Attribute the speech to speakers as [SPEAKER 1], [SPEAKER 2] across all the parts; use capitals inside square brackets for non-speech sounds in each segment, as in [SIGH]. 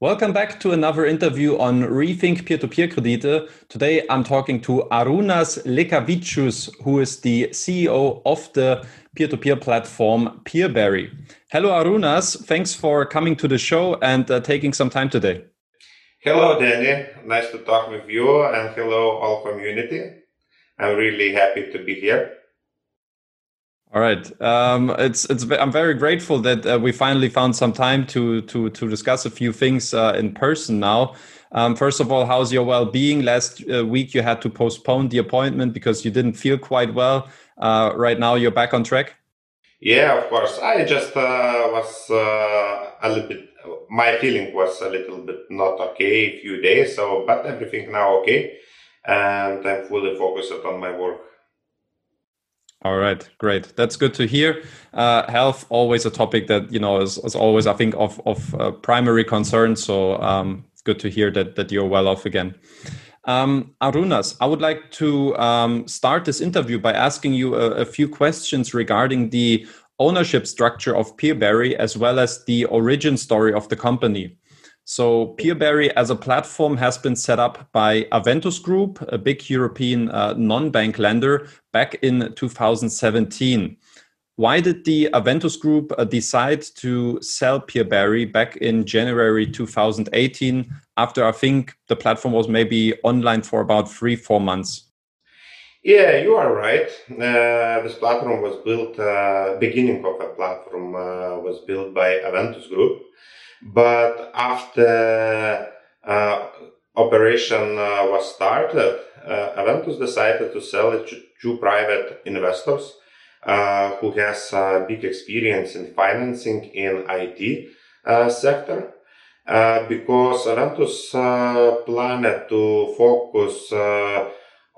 [SPEAKER 1] Welcome back to another interview on Rethink Peer-to-Peer Kredite. Today I'm talking to Arūnas Lekavičius, who is the CEO of the peer-to-peer platform Peerberry. Hello Arūnas, thanks for coming to the show and uh, taking some time today.
[SPEAKER 2] Hello Danny, nice to talk with you and hello all community. I'm really happy to be here.
[SPEAKER 1] All right. Um, it's it's. I'm very grateful that uh, we finally found some time to to to discuss a few things uh, in person now. Um, first of all, how's your well-being? Last uh, week you had to postpone the appointment because you didn't feel quite well. Uh, right now you're back on track.
[SPEAKER 2] Yeah, of course. I just uh, was uh, a little bit. My feeling was a little bit not okay a few days. So, but everything now okay, and I'm fully focused on my work.
[SPEAKER 1] All right, great. That's good to hear. Uh, health always a topic that you know is, is always, I think, of of uh, primary concern. So um, it's good to hear that that you're well off again. Um, Arūnas, I would like to um, start this interview by asking you a, a, few questions regarding the ownership structure of Peerberry as well as the origin story of the company. So Peerberry as a platform has been set up by Aventus Group, a big European uh, non-bank lender, back in 2017. Why did the Aventus Group uh, decide to sell Peerberry back in January 2018 after I think the platform was maybe online for about three, four months?
[SPEAKER 2] Yeah, you are right. Uh, this platform was built, uh, beginning of a platform uh, was built by Aventus Group but after uh, operation uh, was started, uh, Aventus decided to sell it to private investors uh, who has big experience in financing in IT sector. Because Aventus planned to focus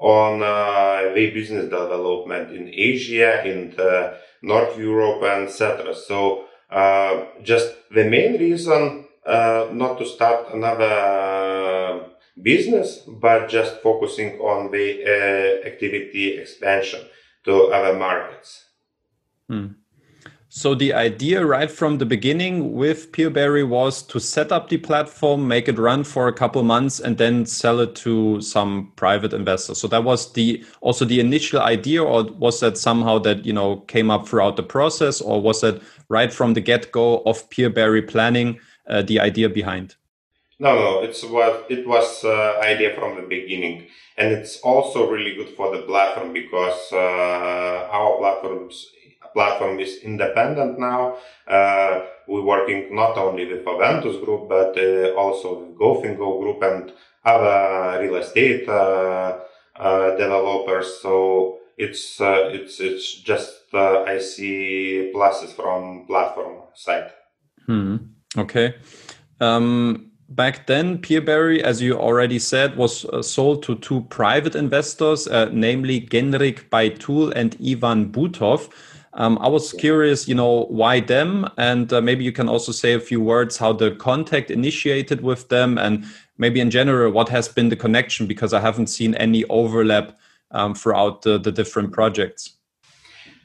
[SPEAKER 2] on uh, the business development in Asia, in North Europe, and etc. So uh, just the main reason uh, not to start another uh, business, but just focusing on the uh, activity expansion to other markets.
[SPEAKER 1] Hmm. So the idea right from the beginning with Peerberry was to set up the platform, make it run for a couple months, and then sell it to some private investors. So that was the also the initial idea, or was that somehow that you know came up throughout the process, or was that right from the get go of Peerberry planning uh, the idea behind?
[SPEAKER 2] No, no, it's what it was uh, idea from the beginning, and it's also really good for the platform because uh, our platforms platform is independent now. Uh, we're working not only with Aventus Group, but uh, also with GoFinGo Group and other real estate uh, uh developers. So it's uh, it's it's just I see pluses from platform side.
[SPEAKER 1] Hmm. Okay. Um, back then, Peerberry, as you already said, was sold to two private investors, uh, namely Genrik Baitul and Ivan Butov. Um, I was curious, you know, why them, and uh, maybe you can also say a few words how the contact initiated with them, and maybe in general what has been the connection? Because I haven't seen any overlap um, throughout the, the different projects.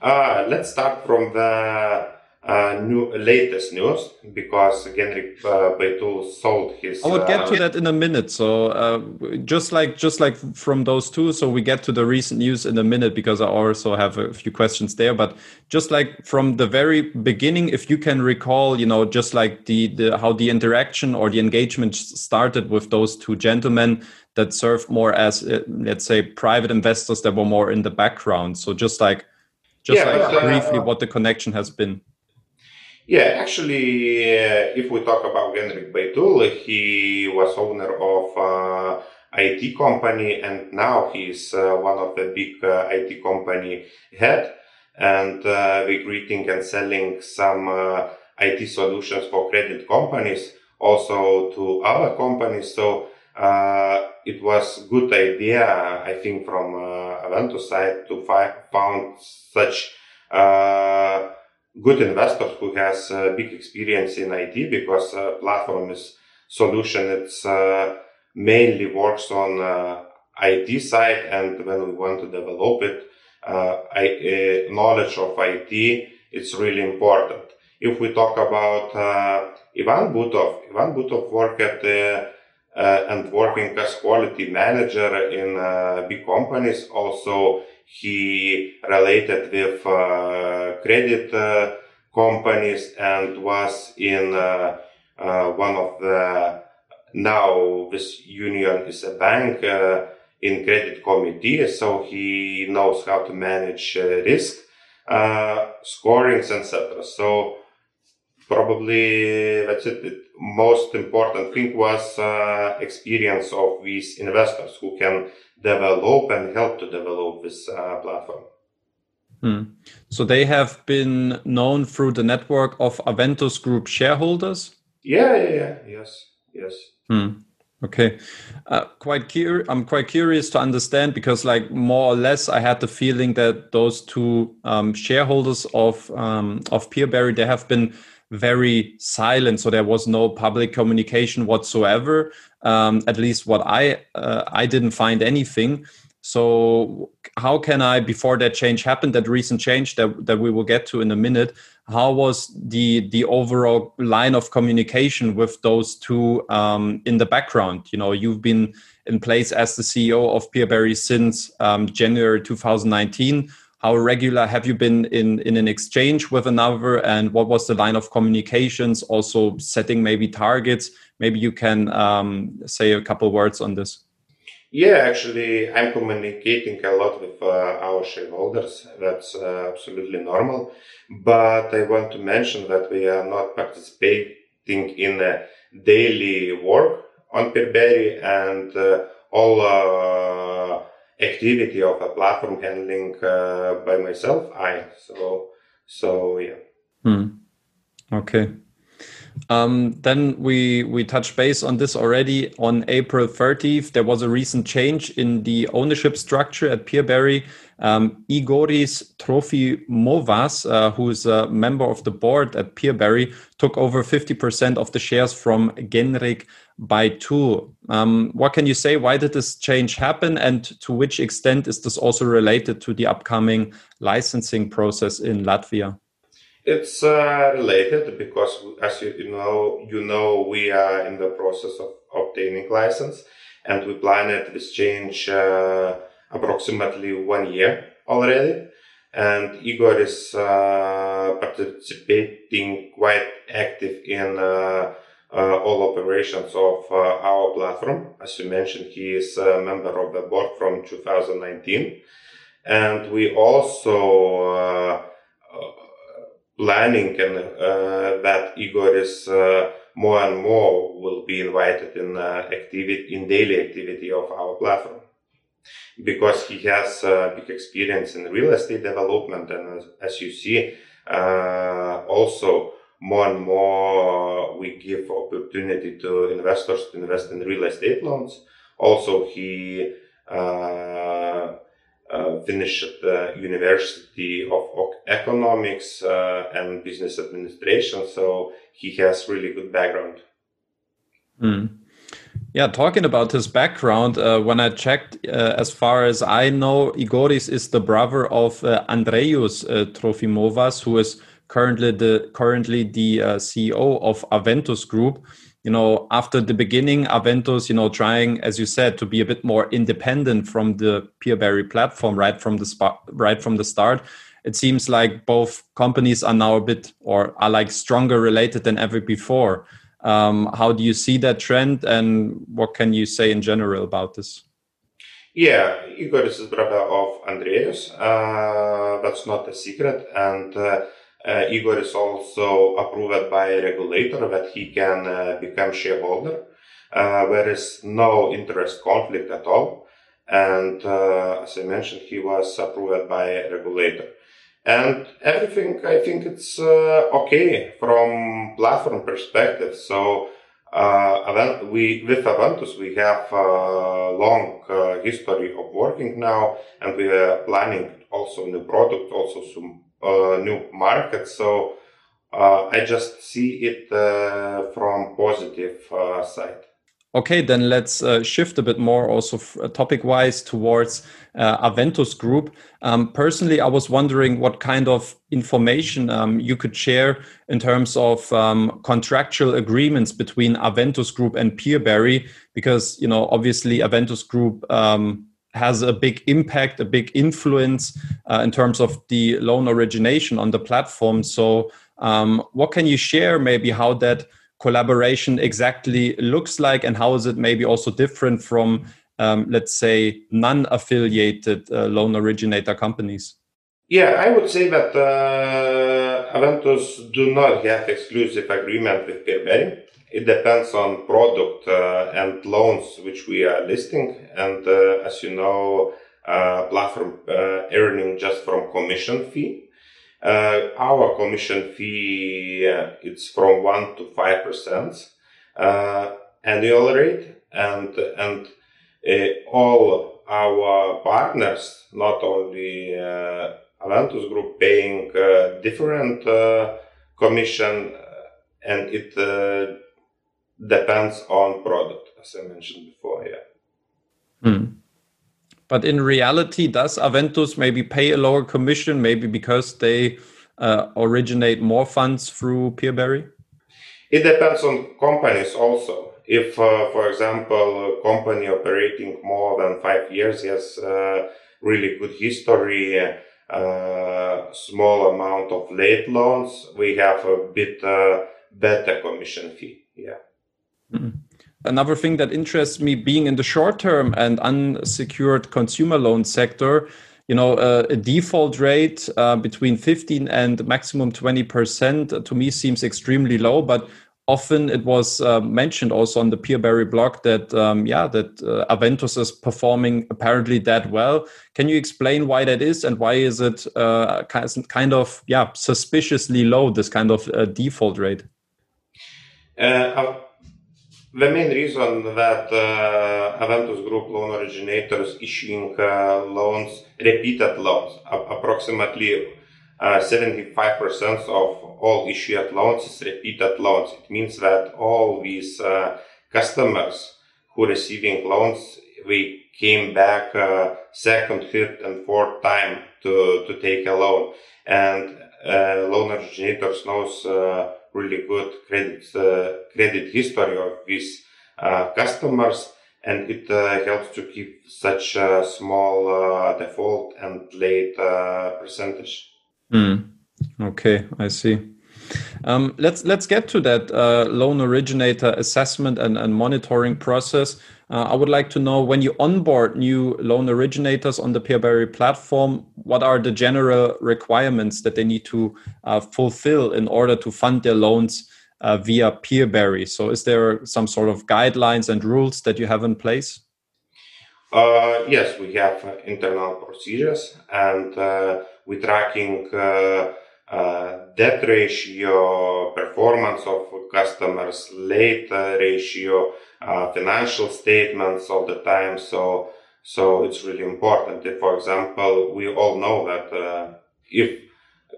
[SPEAKER 2] Uh, let's start from the uh, new latest news because Genrik uh, Baitul sold his.
[SPEAKER 1] I would get uh, to that in a minute. So uh, just like just like from those two, so we get to the recent news in a minute because I also have a few questions there. But just like from the very beginning, if you can recall, you know, just like the, the how the interaction or the engagement started with those two gentlemen that served more as uh, let's say private investors that were more in the background. So just like just yeah, like briefly what the connection has been.
[SPEAKER 2] Yeah, actually, uh, if we talk about Genrik Baitul, he was owner of uh, IT company, and now he's uh, one of the big uh, IT company head, and uh, recruiting and selling some uh, IT solutions for credit companies, also to other companies. So it was good idea, I think, from uh, Aventus side to find found such good investors who has uh, big experience in IT because uh, platform is solution. It's uh, mainly works on IT side, and when we want to develop it, I, knowledge of IT it's really important. If we talk about Ivan Butov. Ivan Butov worked at uh, and working as quality manager in uh, big companies. Also, he related with uh, credit uh, companies and was in uh, uh, one of the now this union is a bank in credit committee, so he knows how to manage risk uh, scorings, etc. So probably that's it. The most important thing was uh, experience of these investors who can develop and help to develop this uh, platform.
[SPEAKER 1] Hmm. So they have been known through the network of Aventus Group shareholders.
[SPEAKER 2] Yeah, yeah, yeah. yes, yes.
[SPEAKER 1] Hmm. Okay, uh, quite cur- I'm quite curious to understand because, like, more or less, I had the feeling that those two um, shareholders of um, of Peerberry they have been very silent so there was no public communication whatsoever um, at least what i uh, i didn't find anything. So how can i before that change happened that recent change that, that we will get to in a minute how was the the overall line of communication with those two um, in the background? You know you've been in place as the ceo of peerberry since um, january 2019 how regular have you been in in an exchange with another? And what was the line of communications also setting maybe targets? Maybe you can um, say a couple words on this.
[SPEAKER 2] Yeah actually i'm communicating a lot with uh, our shareholders. That's uh, absolutely normal. But i want to mention that we are not participating in daily work on peerberry and uh, all uh, activity of a platform handling uh, by myself. I so so yeah.
[SPEAKER 1] Hmm. Okay. Um, then we we touched base on this already on April 30th. There was a recent change in the ownership structure at Peerberry. Um, Igoris Trofimovas, uh, who is a member of the board at Peerberry, took over 50% of the shares from Genrik Baitul. Um, what can you say? Why did this change happen? And to which extent is this also related to the upcoming licensing process in Latvia?
[SPEAKER 2] It's uh, related because, as you know, you know, we are in the process of obtaining license, and we planned this change uh, approximately one year already. And Igor is uh, participating quite active in uh, uh, all operations of uh, our platform. As you mentioned, he is a member of the board from 2019. And we also planning and uh, that Igor is uh, more and more will be invited in uh, activity in daily activity of our platform because he has big experience in real estate development and as, as you see also more and more we give opportunity to investors to invest in real estate loans. Also, he uh, uh, finished the University of Economics uh, and Business Administration, so he has really good background.
[SPEAKER 1] Mm. Yeah, talking about his background, uh, when I checked, uh, as far as I know, Igoris is the brother of uh, uh, Trofimovas, who is currently the currently the uh, CEO of Aventus Group. You know, after the beginning, Aventus, you know, trying, as you said, to be a bit more independent from the Peerberry platform right from the spot, right from the start. It seems like both companies are now a bit or are like stronger related than ever before. Um, how do you see that trend, and what can you say in general about this?
[SPEAKER 2] Yeah, Igor is brother of Andreas. Uh, that's not a secret, and uh, Igor is also approved by a regulator that he can uh, become shareholder. Uh, there is no interest conflict at all. And uh, as I mentioned, he was approved by a regulator. And everything, I think it's uh, okay from platform perspective. So uh, we with Aventus we have a long history of working now, and we are planning also new product, also some uh, new market. So uh, I just see it uh, from positive side.
[SPEAKER 1] Okay, then let's uh, shift a bit more also uh, topic wise towards uh, Aventus Group. Um, personally, I was wondering what kind of information um, you could share in terms of um, contractual agreements between Aventus Group and Peerberry, because you know obviously Aventus Group um, has a big impact, a big influence uh, in terms of the loan origination on the platform. So, um, what can you share? Maybe how that collaboration exactly looks like and how is it maybe also different from um, let's say non-affiliated uh, loan originator companies
[SPEAKER 2] yeah i would say that uh, aventus do not have exclusive agreement with peerberry it depends on product uh, and loans which we are listing. And uh, as you know uh, platform uh, earning just from commission fee. Uh, our commission fee uh, it's from one to five percent uh, annual rate, and and all our partners, not only Aventus Group, paying different commission, and it depends on product, as I mentioned before. Yeah.
[SPEAKER 1] Hmm. But in reality, does Aventus maybe pay a lower commission, maybe because they uh, originate more funds through Peerberry?
[SPEAKER 2] It depends on companies also. If, uh, for example, a company operating more than five years has uh, really good history, uh, small amount of late loans, we have a bit uh, better commission fee. Yeah.
[SPEAKER 1] Mm-hmm. Another thing that interests me being in the short term and unsecured consumer loan sector, you know, uh, a default rate uh, between 15 and maximum 20% to me seems extremely low, but often it was uh, mentioned also on the Peerberry blog that, um, yeah, that uh, Aventus is performing apparently that well. Can you explain why that is and why is it uh, kind of, yeah, suspiciously low, this kind of uh, default rate?
[SPEAKER 2] The main reason that uh, Aventus Group loan originators issuing uh, loans, repeated loans, approximately uh, 75% of all issued loans is repeated loans. It means that all these uh, customers who receiving loans, we came back uh, second, third, and fourth time to, to take a loan. And uh, loan originators knows really good credit uh, credit history of these uh, customers and it uh, helps to keep such a small default and late percentage.
[SPEAKER 1] Mm. Okay, I see. Um, let's let's get to that uh, loan originator assessment and, and monitoring process. Uh, I would like to know when you onboard new loan originators on the Peerberry platform, what are the general requirements that they need to uh, fulfill in order to fund their loans uh, via Peerberry? So, is there some sort of guidelines and rules that you have in place?
[SPEAKER 2] Uh, yes, we have uh, internal procedures, and uh, we're tracking debt ratio, performance of customers, late ratio uh, financial statements all the time. So, so it's really important. If, for example, we all know that uh, if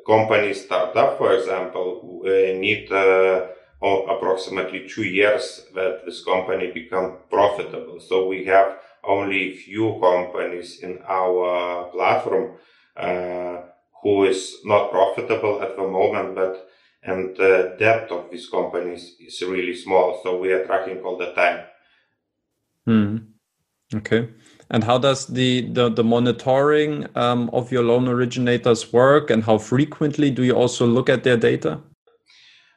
[SPEAKER 2] companies start up, for example, we need uh, approximately two years that this company become profitable. So we have only few companies in our platform uh, who is not profitable at the moment, but and the depth of these companies is really small. So we are tracking all the time.
[SPEAKER 1] Hmm. Okay. And how does the the, the monitoring um, of your loan originators work, and how frequently do you also look at their data?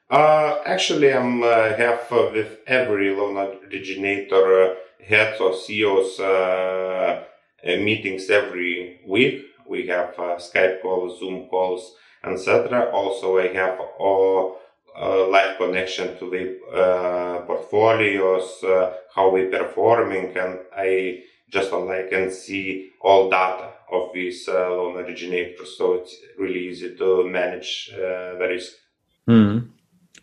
[SPEAKER 2] Uh, actually, I'm uh, have uh, with every loan originator uh, heads or CEOs uh, uh, meetings every week. We have Skype calls, Zoom calls, etc. Also, I have all uh, live connection to the uh, portfolios, uh, how we performing, and I just online can see all data of these uh, loan originators. So it's really easy to manage uh, the risk.
[SPEAKER 1] Mm.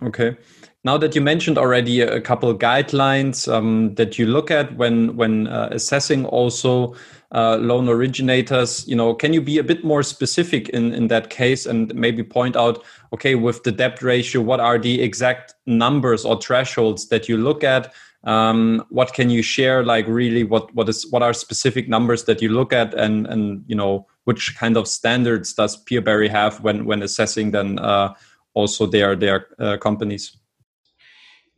[SPEAKER 1] Okay. Now that you mentioned already a couple guidelines um, that you look at when when uh, assessing also uh, loan originators, you know, can you be a bit more specific in in that case and maybe point out, okay, with the debt ratio, what are the exact numbers or thresholds that you look at? Um, what can you share? Like really, what what is what are specific numbers that you look at, and and you know which kind of standards does Peerberry have when when assessing then uh, also their their uh, companies?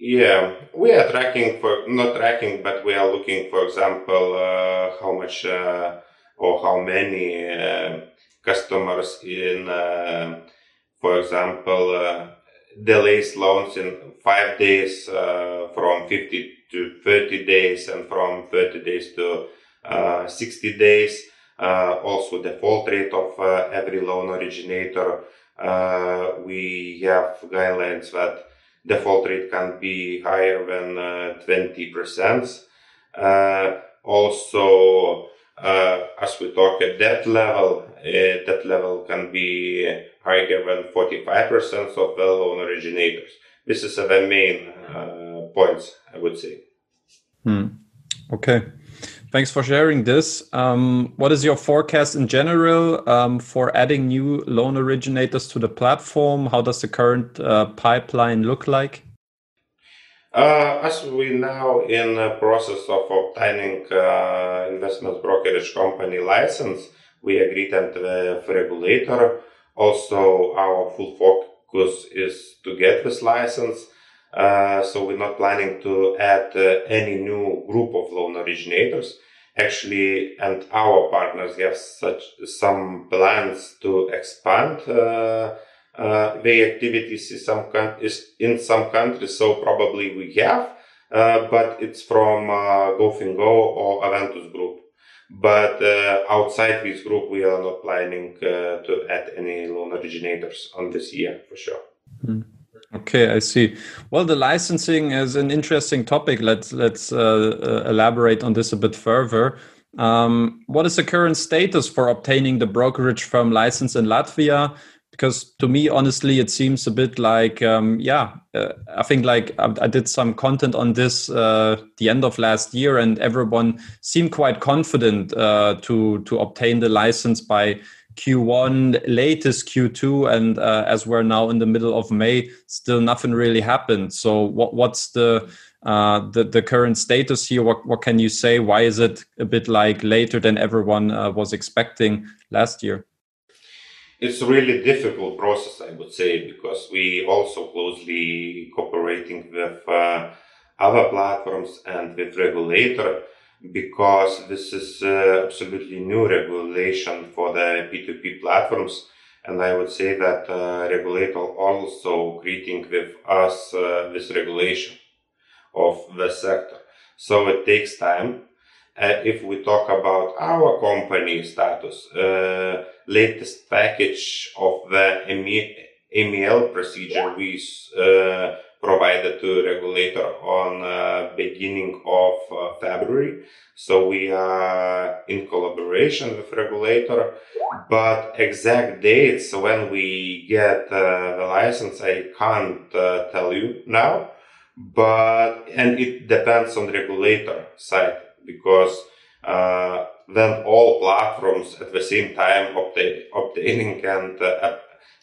[SPEAKER 2] Yeah, we are tracking for not tracking, but we are looking, for example, uh, how much uh, or how many uh, customers in, uh, for example, uh, delays loans in five days uh, from 50 to 30 days and from 30 days to 60 days. also, default rate of every loan originator. we have guidelines that default rate can be higher than 20%. Uh, uh, also, uh, as we talk at debt level, debt level can be higher than 45% of the loan originators. This is the main points, I would say.
[SPEAKER 1] Hmm. Okay. Thanks for sharing this. Um, what is your forecast in general um, for adding new loan originators to the platform? How does the current uh, pipeline look like?
[SPEAKER 2] Uh, as we now in the process of obtaining uh, investment brokerage company license, we agreed with the regulator. Also, our full focus is to get this license. Uh, so we're not planning to add uh, any new group of loan originators. Actually, and our partners have such some plans to expand uh, uh, their activities in some in some countries. So probably we have, uh, but it's from GoFinGo or Aventus Group. But outside this group, we are not planning to add any loan originators on this year for sure.
[SPEAKER 1] Mm. Okay, I see. Well, the licensing is an interesting topic. Let's let's uh, uh, elaborate on this a bit further. Um, what is the current status for obtaining the brokerage firm license in Latvia? Because to me, honestly, it seems a bit like, um, yeah, uh, I think like I, I, did some content on this uh, the end of last year, and everyone seemed quite confident uh, to to obtain the license by Q1, latest Q2, and uh, as we're now in the middle of May, still nothing really happened. So, what, what's the, uh, the the current status here? What what can you say? Why is it a bit like later than everyone uh, was expecting last year?
[SPEAKER 2] It's a really difficult process, I would say, because we also closely cooperating with uh, other platforms and with regulator because this is uh, absolutely new regulation for the P2P platforms. And I would say that uh, regulator also greeting with us uh, this regulation of the sector. So it takes time. Uh, if we talk about our company status, uh, latest package of the AML procedure we uh, provided to regulator on uh, beginning of uh, February. So we are in collaboration with regulator, but exact dates when we get uh, the license, I can't uh, tell you now. But and it depends on regulator side because uh, then all platforms at the same time obtain, obtaining and uh,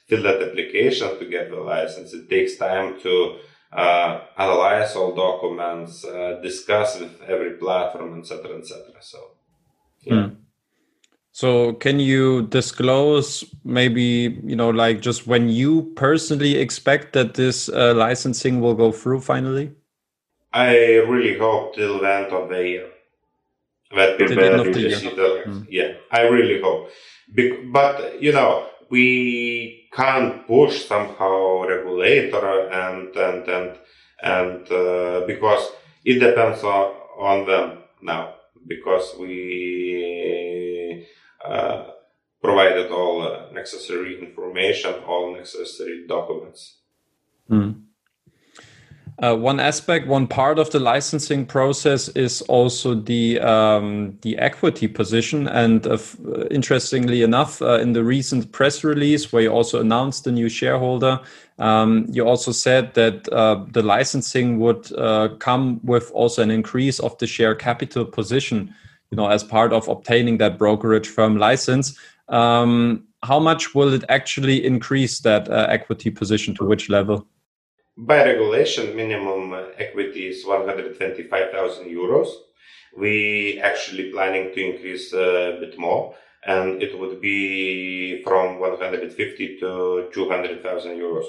[SPEAKER 2] fill that application to get the license. It takes time to uh, analyze all documents, uh, discuss with every platform, etc., etc. So, yeah. Mm.
[SPEAKER 1] So, can you disclose maybe you know like just when you personally expect that this uh, licensing will go through finally?
[SPEAKER 2] I really hope till the end of the year. That people the mm. Yeah, I really hope. Be- but you know, we can't push somehow regulator and and and and uh, because it depends on, on them now because we uh, provided all necessary information all necessary documents
[SPEAKER 1] mm. Uh, one aspect, one part of the licensing process is also the um, the equity position. And uh, interestingly enough, uh, in the recent press release where you also announced the new shareholder, um, you also said that uh, the licensing would uh, come with also an increase of the share capital position. You know, as part of obtaining that brokerage firm license. Um, how much will it actually increase that uh, equity position to which level?
[SPEAKER 2] By regulation, minimum equity is 125,000 euros. We actually planning to increase a bit more, and it would be from 150 to 200,000 euros.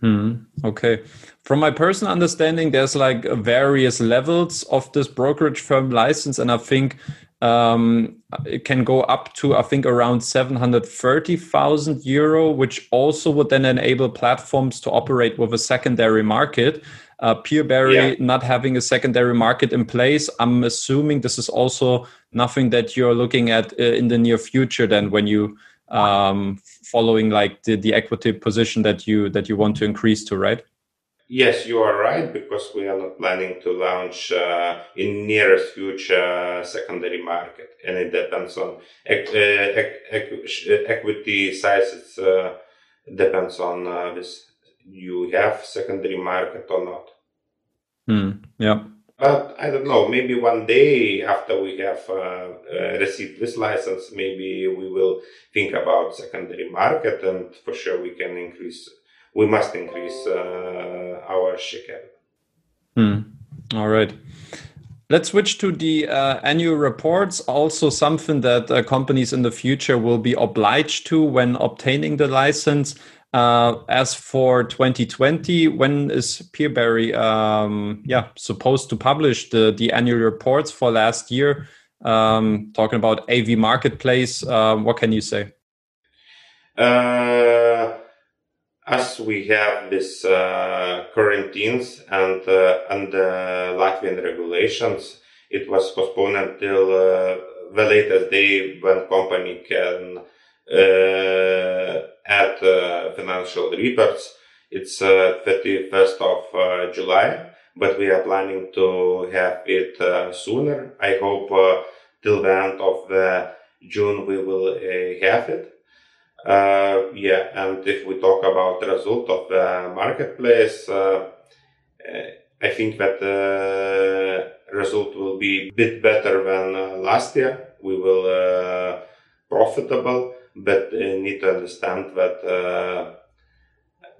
[SPEAKER 1] Hmm. Okay. From my personal understanding, there's like various levels of this brokerage firm license, and I think um, it can go up to I think around seven hundred thirty thousand euro, which also would then enable platforms to operate with a secondary market. Uh, Peerberry yeah. not having a secondary market in place, I'm assuming this is also nothing that you're looking at uh, in the near future. Then, when you um, following like the, the equity position that you that you want to increase to, right?
[SPEAKER 2] Yes, you are right because we are not planning to launch uh, in nearest future secondary market, and it depends on uh, equity size. It uh, depends on uh, this. You have secondary market or not?
[SPEAKER 1] Hmm. Yeah.
[SPEAKER 2] But I don't know. Maybe one day after we have uh, uh, received this license, maybe we will think about secondary market, and for sure we can increase. We must increase uh, our share capital.
[SPEAKER 1] Hmm. All right. Let's switch to the uh, annual reports. Also, something that uh, companies in the future will be obliged to when obtaining the license. Uh, as for 2020, when is Peerberry um, yeah supposed to publish the the annual reports for last year? Um, talking about AV Marketplace, uh, what can you say?
[SPEAKER 2] Uh, as we have this uh, quarantines and uh, and Latvian regulations, it was postponed until uh, the latest day when company can add uh, financial reports. It's 31st uh, of uh, July, but we are planning to have it sooner. I hope till the end of June we will have it. Uh, yeah, and if we talk about the result of the marketplace, uh, I think that the result will be a bit better than last year. We will profitable but uh, need to understand that uh,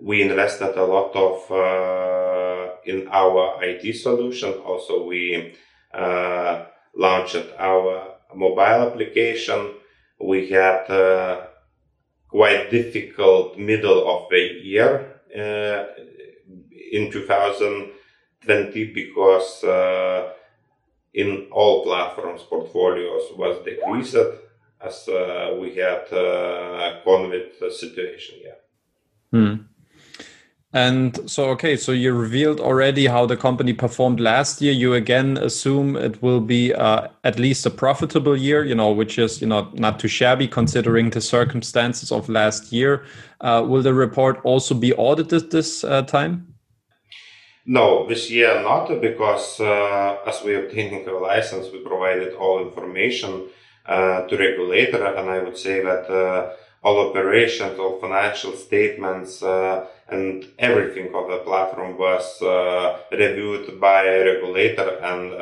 [SPEAKER 2] we invested a lot of uh, in our IT solution. Also, we launched our mobile application. We had quite difficult middle of the year uh, in 2020 because uh, in all platforms portfolios was decreased as uh, we had uh, COVID situation. Yeah.
[SPEAKER 1] Hmm. And so, okay, so you revealed already how the company performed last year. You again assume it will be uh, at least a profitable year, you know, which is, you know, not too shabby considering the circumstances of last year. Uh, will the report also be audited this uh, time?
[SPEAKER 2] No, this year not, because uh, as we obtaining a license, we provided all information uh, to regulator, and I would say that uh, all operations, all financial statements, uh, and everything of the platform was reviewed by a regulator and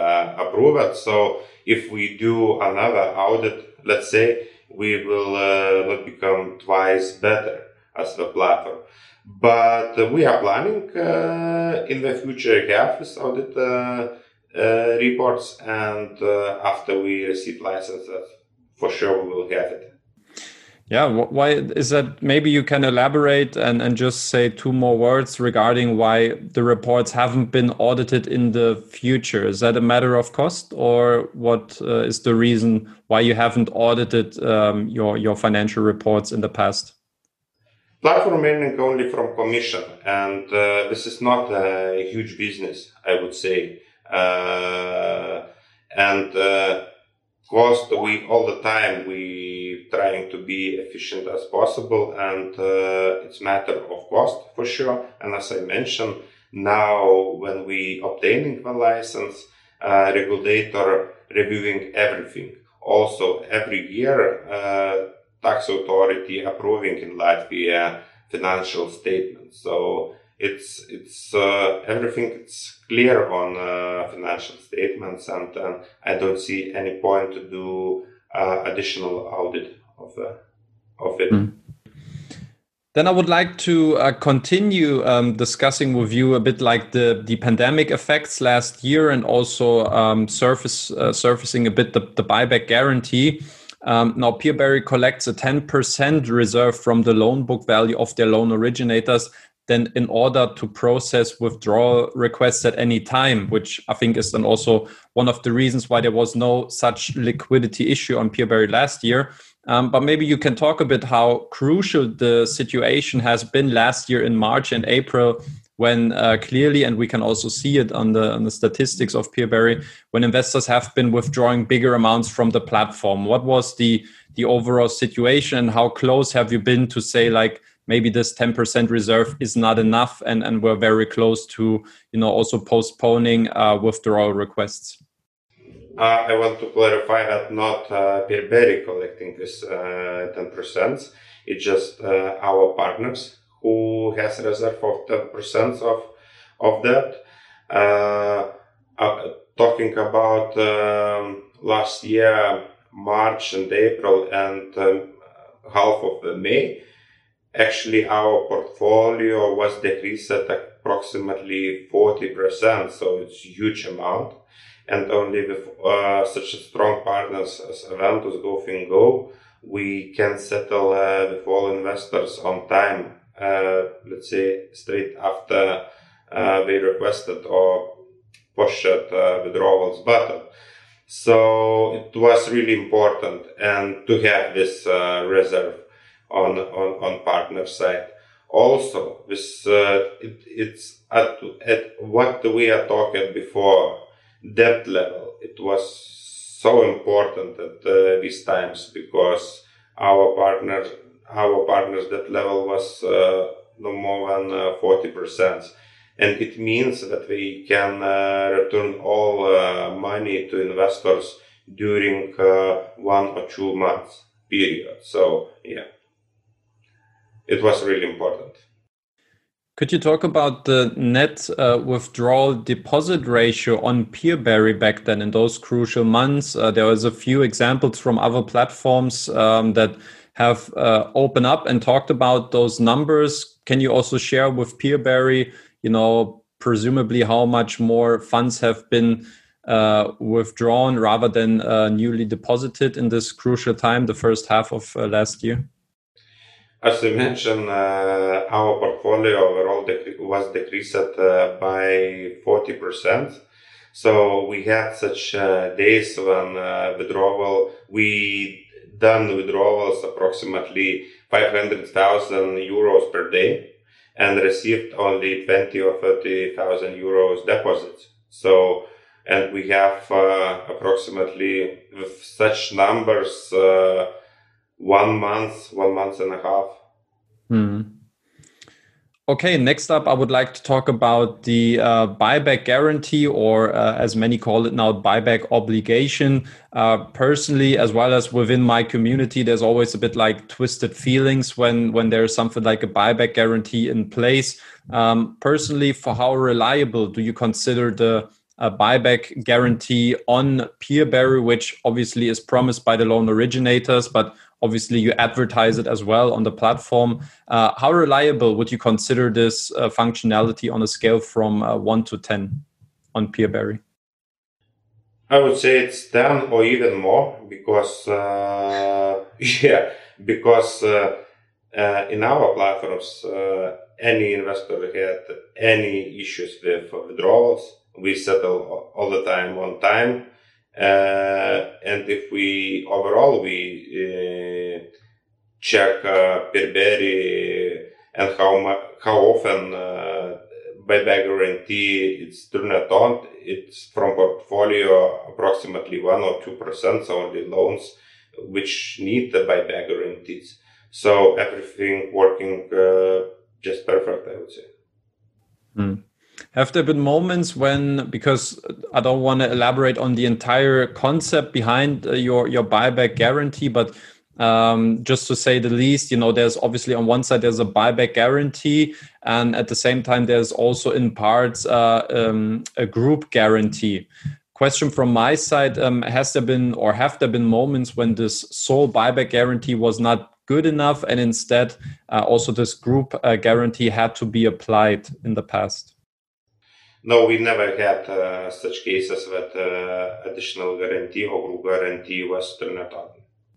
[SPEAKER 2] approved. So if we do another audit, let's say, we will not become twice better as the platform. But uh, we are planning uh, in the future to have audit uh, reports, and after we receive licenses, for sure we will have it.
[SPEAKER 1] Yeah, why is that? Maybe you can elaborate and, and just say two more words regarding why the reports haven't been audited in the future. Is that a matter of cost, or what uh, is the reason why you haven't audited um, your your financial reports in the past?
[SPEAKER 2] Platform earning only from commission, and uh, this is not a huge business, I would say, uh, and uh, cost we all the time we trying to be efficient as possible and uh, it's matter of cost for sure. And as i mentioned now when we obtaining the license uh, regulator reviewing everything. Also every year uh, tax authority approving in latvia financial statements. So it's it's uh, everything it's clear on uh, financial statements and I don't see any point to do uh, additional audit of the of it. Mm.
[SPEAKER 1] Then I would like to uh, continue um, discussing with you a bit like the, the pandemic effects last year and also um, surface uh, surfacing a bit the, the buyback guarantee. Um, now, Peerberry collects a 10% reserve from the loan book value of their loan originators. Then, in order to process withdrawal requests at any time, which I think is then also one of the reasons why there was no such liquidity issue on Peerberry last year. Um, but maybe you can talk a bit how crucial the situation has been last year in March and April when uh, clearly, and we can also see it on the on the statistics of Peerberry, when investors have been withdrawing bigger amounts from the platform. What was the the overall situation? And how close have you been to say like maybe this 10% reserve is not enough and, and we're very close to you know also postponing uh, withdrawal requests?
[SPEAKER 2] Uh, I want to clarify that not uh, collecting this uh, 10%. It's just uh, our partners who has reserve of 10% of, of that. Uh, uh, talking about um, last year, March and April and um, half of May, actually our portfolio was decreased at approximately 40%, so it's a huge amount and only with uh, such strong partners as Aventus, GoFinGo, we can settle uh, with all investors on time. Uh, let's say straight after uh, they requested or pushed uh, withdrawals button. So it was really important and to have this uh, reserve on, on, on partner side. Also, this, uh, it, it's at, at what we are talking before debt level. It was so important at uh, these times because our partner, our partner's debt level was uh, no more than uh, 40%. And it means that we can uh, return all uh, money to investors during uh, one or two months period. So, yeah, it was really important.
[SPEAKER 1] Could you talk about the net uh, withdrawal deposit ratio on Peerberry back then in those crucial months? Uh, there was a few examples from other platforms um, that have uh, opened up and talked about those numbers. Can you also share with Peerberry, you know, presumably how much more funds have been uh, withdrawn rather than uh, newly deposited in this crucial time, the first half of uh, last year?
[SPEAKER 2] As I mentioned, uh, our portfolio overall was decreased uh, by 40%. So we had such uh, days when withdrawal, we done withdrawals approximately 500,000 euros per day and received only 20 or 30,000 euros deposits. So, and we have uh, approximately with such numbers, uh, one month, one month and a half.
[SPEAKER 1] Hmm. Okay, next up, I would like to talk about the uh, buyback guarantee, or uh, as many call it now, buyback obligation. Uh, personally, as well as within my community, there's always a bit like twisted feelings when when there's something like a buyback guarantee in place. Um, personally, for how reliable do you consider the a buyback guarantee on Peerberry, which obviously is promised by the loan originators, but obviously you advertise it as well on the platform. Uh, how reliable would you consider this uh, functionality on a scale from uh, 1 to 10 on Peerberry?
[SPEAKER 2] I would say it's 10 or even more because, uh, [LAUGHS] yeah, because uh, uh, in our platforms, any investor had any issues with withdrawals we settle all the time on time. Uh, and if we overall we uh, check uh, Peerberry and how how often buyback guarantee it's turned on, it's from portfolio approximately one or two percent only loans which need the buyback guarantees. So everything working uh, just perfect, I would say.
[SPEAKER 1] Mm. Have there been moments when, because I don't want to elaborate on the entire concept behind uh, your your buyback guarantee, but um, just to say the least, you know, there's obviously on one side there's a buyback guarantee, and at the same time there's also in parts uh, um, a group guarantee. Question from my side: um, Has there been or have there been moments when this sole buyback guarantee was not good enough, and instead uh, also this group uh, guarantee had to be applied in the past?
[SPEAKER 2] No, we never had uh, such cases that uh, additional guarantee or group guarantee was turned on.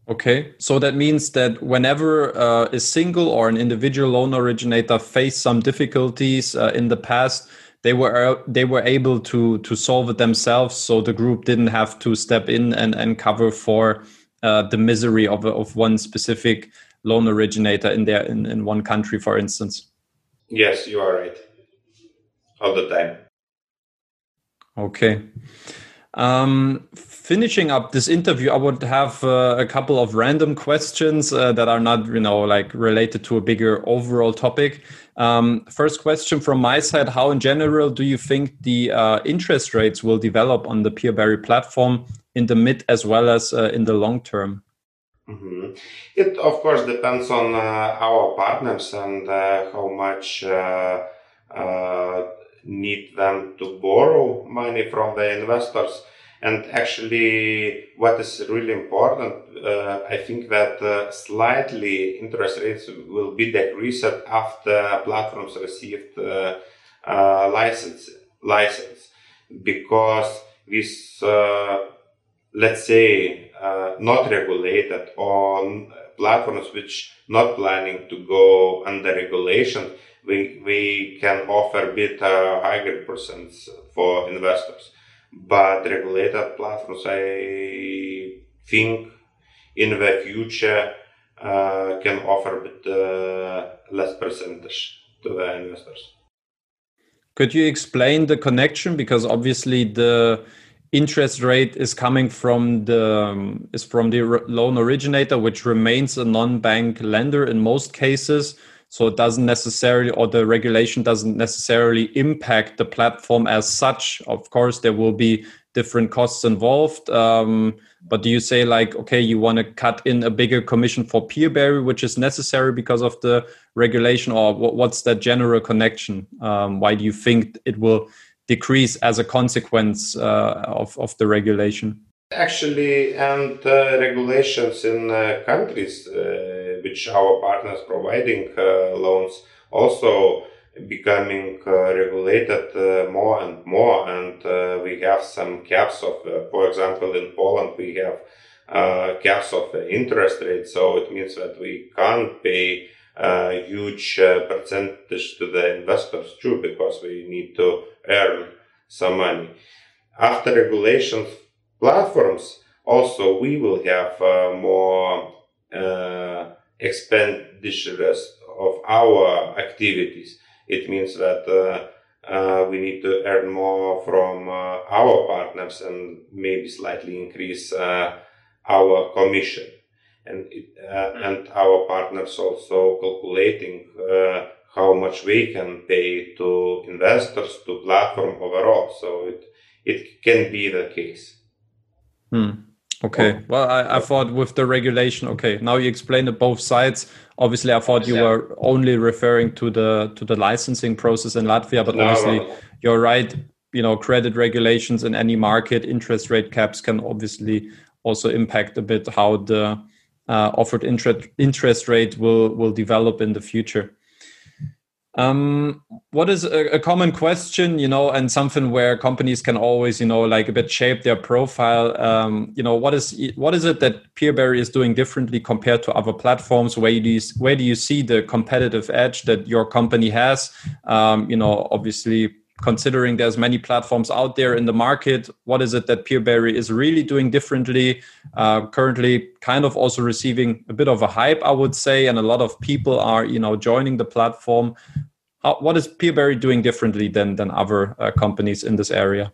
[SPEAKER 1] Okay, so that means that whenever uh, a single or an individual loan originator faced some difficulties uh, in the past, they were they were able to to solve it themselves. So the group didn't have to step in and and cover for uh, the misery of of one specific loan originator in there in, in one country, for instance.
[SPEAKER 2] Yes, you are right. All the time.
[SPEAKER 1] Okay. Um, finishing up this interview, I would have uh, a couple of random questions uh, that are not, you know, like related to a bigger overall topic. Um, first question from my side: How, in general, do you think the uh, interest rates will develop on the PeerBerry platform in the mid as well as uh, in the long term?
[SPEAKER 2] Mm-hmm. It of course depends on uh, our partners and uh, how much need them to borrow money from the investors. And actually, what is really important, uh, I think that uh, slightly interest rates will be decreased after platforms received uh, uh license, license, because this, uh, let's say, uh, not regulated or platforms which not planning to go under regulation we, we can offer bit higher percents for investors. But regulated platforms, I think in the future uh, can offer a bit uh, less percentage to the investors.
[SPEAKER 1] Could you explain the connection? Because obviously the interest rate is coming from the um, is from the loan originator, which remains a non-bank lender in most cases. So it doesn't necessarily, or the regulation doesn't necessarily impact the platform as such. Of course, there will be different costs involved. Um, but do you say like, okay, you want to cut in a bigger commission for PeerBerry, which is necessary because of the regulation, or what's that general connection? Um, why do you think it will decrease as a consequence uh, of of the regulation?
[SPEAKER 2] Actually, and uh, regulations in uh, countries uh, which our partners providing uh, loans also becoming uh, regulated uh, more and more, and we have some caps of, for example, in Poland we have caps of interest rate, so it means that we can't pay a huge percentage to the investors too because we need to earn some money. After regulations platforms, also we will have uh, more uh, expenditures of our activities. It means that uh, uh we need to earn more from uh, our partners and maybe slightly increase uh, our commission. And, it, and our partners also calculating how much we can pay to investors, to platform overall. So it, it can be the case.
[SPEAKER 1] Hmm. Okay. Well, I, I thought with the regulation. Okay, now you explained it both sides. Obviously, I thought you were only referring to the to the licensing process in Latvia, but no, obviously, no. you're right. You know, credit regulations in any market, interest rate caps can obviously also impact a bit how the uh, offered interest interest rate will will develop in the future. Um, what is a, a, common question, you know, and something where companies can always, you know, like a bit shape their profile. Um, you know, what is what is it that PeerBerry is doing differently compared to other platforms? Where do you where do you see the competitive edge that your company has? Um, you know, obviously considering there's many platforms out there in the market what is it that peerberry is really doing differently? Uh, currently kind of also receiving a bit of a hype i would say and a lot of people are you know joining the platform. How, what is peerberry doing differently than than other uh, companies in this area?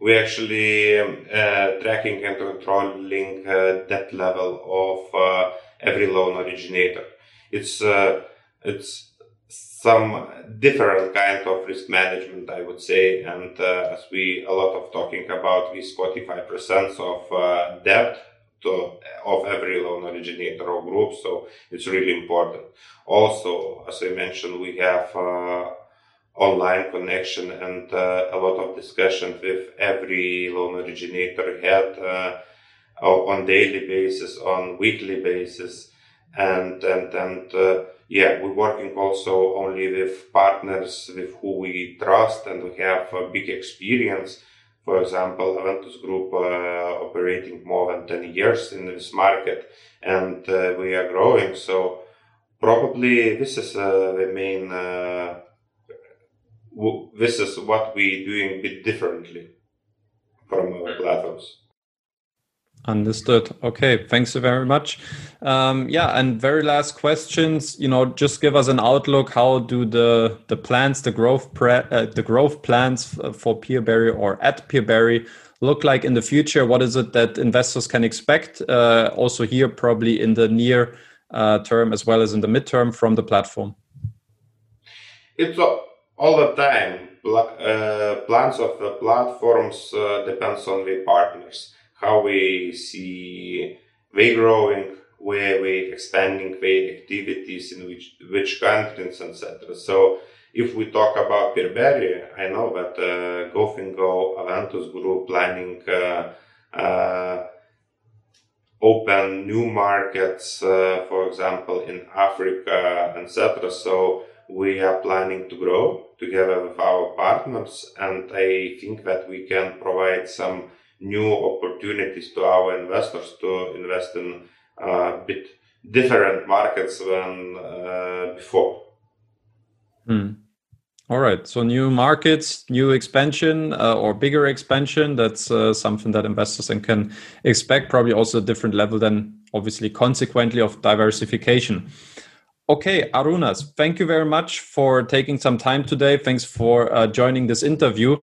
[SPEAKER 2] We actually uh, tracking and controlling uh, debt level of uh, every loan originator. It's uh, it's some different kind of risk management, I would say. And uh, as we a lot of talking about this 45% of uh, debt to, of every loan originator or group. So it's really important. Also, as I mentioned, we have uh, online connection and uh, a lot of discussion with every loan originator had uh, on daily basis, on weekly basis and and and uh, yeah, we're working also only with partners with who we trust and we have a big experience. For example, Aventus Group uh, operating more than 10 years in this market and uh, we are growing. So probably this is uh, the main, uh, w- this is what we're doing a bit differently from our platforms.
[SPEAKER 1] Understood. Okay, thanks very much. Um, yeah, and very last questions. You know, just give us an outlook. How do the the plans, the growth pre- uh, the growth plans for Peerberry or at Peerberry look like in the future? What is it that investors can expect? Uh, also here, probably in the near uh, term as well as in the midterm from the platform.
[SPEAKER 2] It's all the time. Uh, plans of the platforms uh, depends on the partners how we see they growing, where we expanding their activities in which which countries, etc. So if we talk about Peerberry, I know that uh, GoFinGo Aventus Group planning uh, uh, open new markets, uh, for example, in Africa, etc. So we are planning to grow together with our partners, and I think that we can provide some new opportunities to our investors to invest in a uh, bit different markets than uh, before.
[SPEAKER 1] Hmm. All right. So new markets, new expansion, uh, or bigger expansion. That's uh, something that investors can expect. Probably also a different level than obviously consequently of diversification. Okay, Arūnas, thank you very much for taking some time today. Thanks for uh, joining this interview.